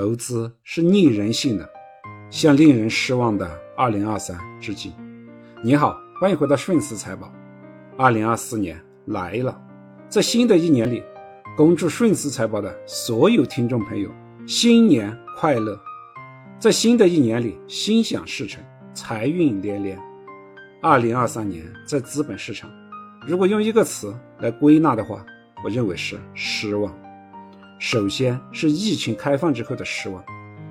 投资是逆人性的，向令人失望的2023致敬。你好，欢迎回到顺思财宝。2024年来了，在新的一年里，恭祝顺思财宝的所有听众朋友新年快乐！在新的一年里，心想事成，财运连连。2023年在资本市场，如果用一个词来归纳的话，我认为是失望。首先是疫情开放之后的失望，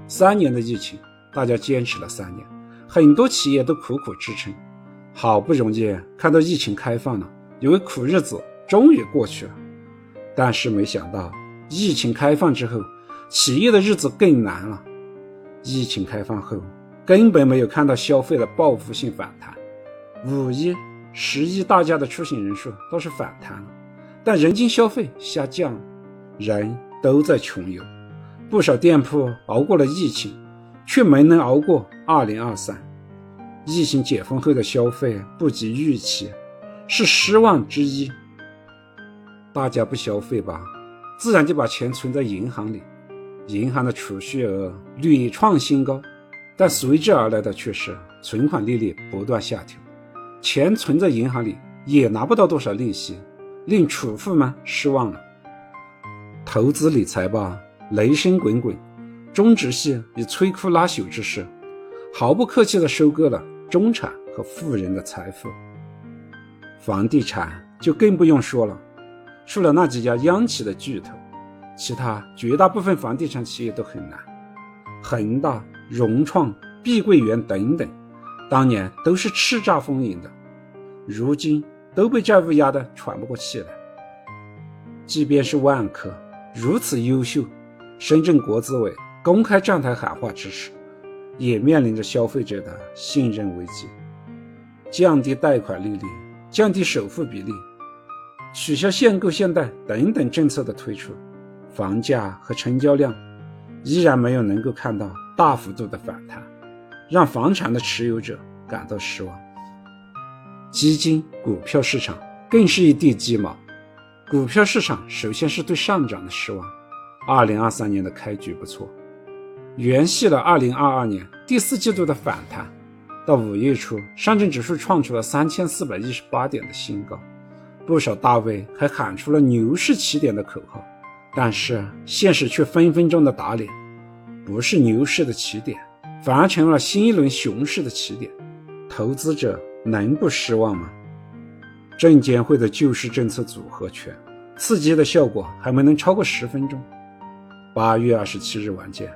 三年的疫情，大家坚持了三年，很多企业都苦苦支撑，好不容易看到疫情开放了，以为苦日子终于过去了，但是没想到疫情开放之后，企业的日子更难了。疫情开放后，根本没有看到消费的报复性反弹，五一、十一大家的出行人数倒是反弹了，但人均消费下降，人。都在穷游，不少店铺熬过了疫情，却没能熬过二零二三。疫情解封后的消费不及预期，是失望之一。大家不消费吧，自然就把钱存在银行里，银行的储蓄额屡创新高，但随之而来的却是存款利率不断下调，钱存在银行里也拿不到多少利息，令储户们失望了。投资理财吧，雷声滚滚，中植系以摧枯拉朽之势，毫不客气地收割了中产和富人的财富。房地产就更不用说了，除了那几家央企的巨头，其他绝大部分房地产企业都很难。恒大、融创、碧桂园等等，当年都是叱咤风云的，如今都被债务压得喘不过气来。即便是万科。如此优秀，深圳国资委公开站台喊话支持，也面临着消费者的信任危机。降低贷款利率、降低首付比例、取消限购限贷等等政策的推出，房价和成交量依然没有能够看到大幅度的反弹，让房产的持有者感到失望。基金、股票市场更是一地鸡毛。股票市场首先是对上涨的失望。二零二三年的开局不错，延续了二零二二年第四季度的反弹。到五月初，上证指数创出了三千四百一十八点的新高，不少大 V 还喊出了牛市起点的口号。但是现实却分分钟的打脸，不是牛市的起点，反而成了新一轮熊市的起点。投资者能不失望吗？证监会的救市政策组合拳，刺激的效果还没能超过十分钟。八月二十七日晚间，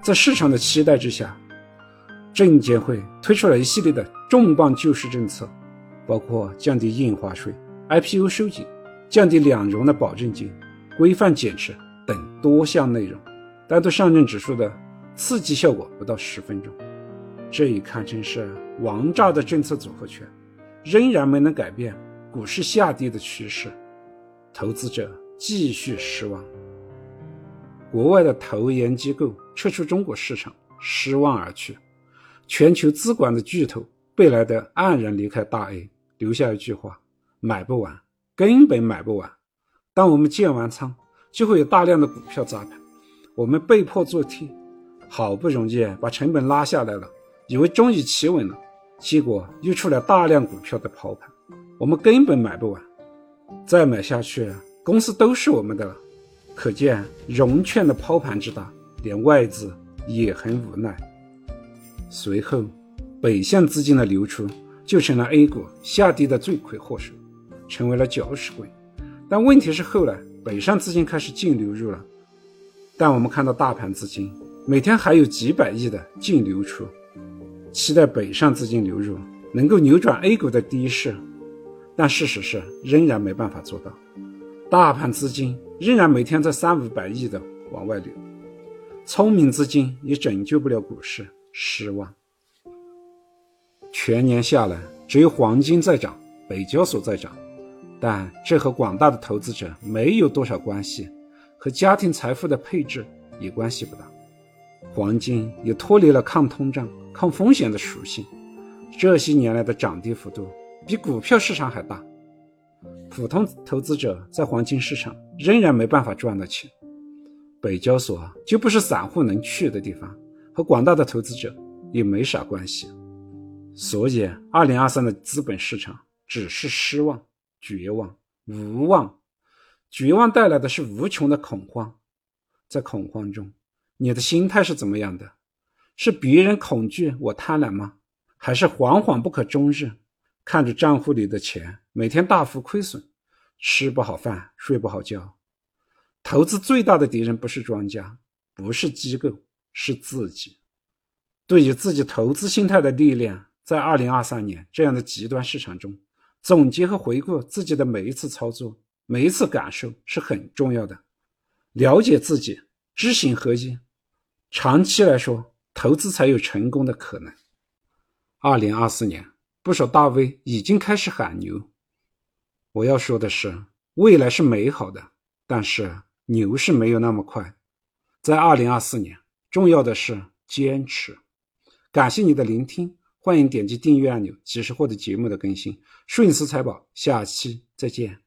在市场的期待之下，证监会推出了一系列的重磅救市政策，包括降低印花税、IPO 收紧、降低两融的保证金、规范减持等多项内容，但对上证指数的刺激效果不到十分钟。这也堪称是王炸的政策组合拳，仍然没能改变。股市下跌的趋势，投资者继续失望。国外的投研机构撤出中国市场，失望而去。全球资管的巨头贝莱德黯然离开大 A，留下一句话：买不完，根本买不完。当我们建完仓，就会有大量的股票砸盘，我们被迫做 T，好不容易把成本拉下来了，以为终于企稳了，结果又出来大量股票的抛盘。我们根本买不完，再买下去，公司都是我们的了。可见融券的抛盘之大，连外资也很无奈。随后，北向资金的流出就成了 A 股下跌的罪魁祸首，成为了搅屎棍。但问题是，后来北上资金开始净流入了，但我们看到大盘资金每天还有几百亿的净流出，期待北上资金流入能够扭转 A 股的低势。但事实是，仍然没办法做到。大盘资金仍然每天在三五百亿的往外流，聪明资金也拯救不了股市，失望。全年下来，只有黄金在涨，北交所在涨，但这和广大的投资者没有多少关系，和家庭财富的配置也关系不大。黄金也脱离了抗通胀、抗风险的属性，这些年来的涨跌幅度。比股票市场还大，普通投资者在黄金市场仍然没办法赚到钱。北交所就不是散户能去的地方，和广大的投资者也没啥关系。所以，二零二三的资本市场只是失望、绝望、无望。绝望带来的是无穷的恐慌，在恐慌中，你的心态是怎么样的？是别人恐惧我贪婪吗？还是惶惶不可终日，看着账户里的钱每天大幅亏损，吃不好饭，睡不好觉？投资最大的敌人不是庄家，不是机构，是自己。对于自己投资心态的力量，在二零二三年这样的极端市场中，总结和回顾自己的每一次操作。每一次感受是很重要的，了解自己，知行合一，长期来说，投资才有成功的可能。二零二四年，不少大 V 已经开始喊牛。我要说的是，未来是美好的，但是牛是没有那么快。在二零二四年，重要的是坚持。感谢你的聆听，欢迎点击订阅按钮，及时获得节目的更新。顺思财宝，下期再见。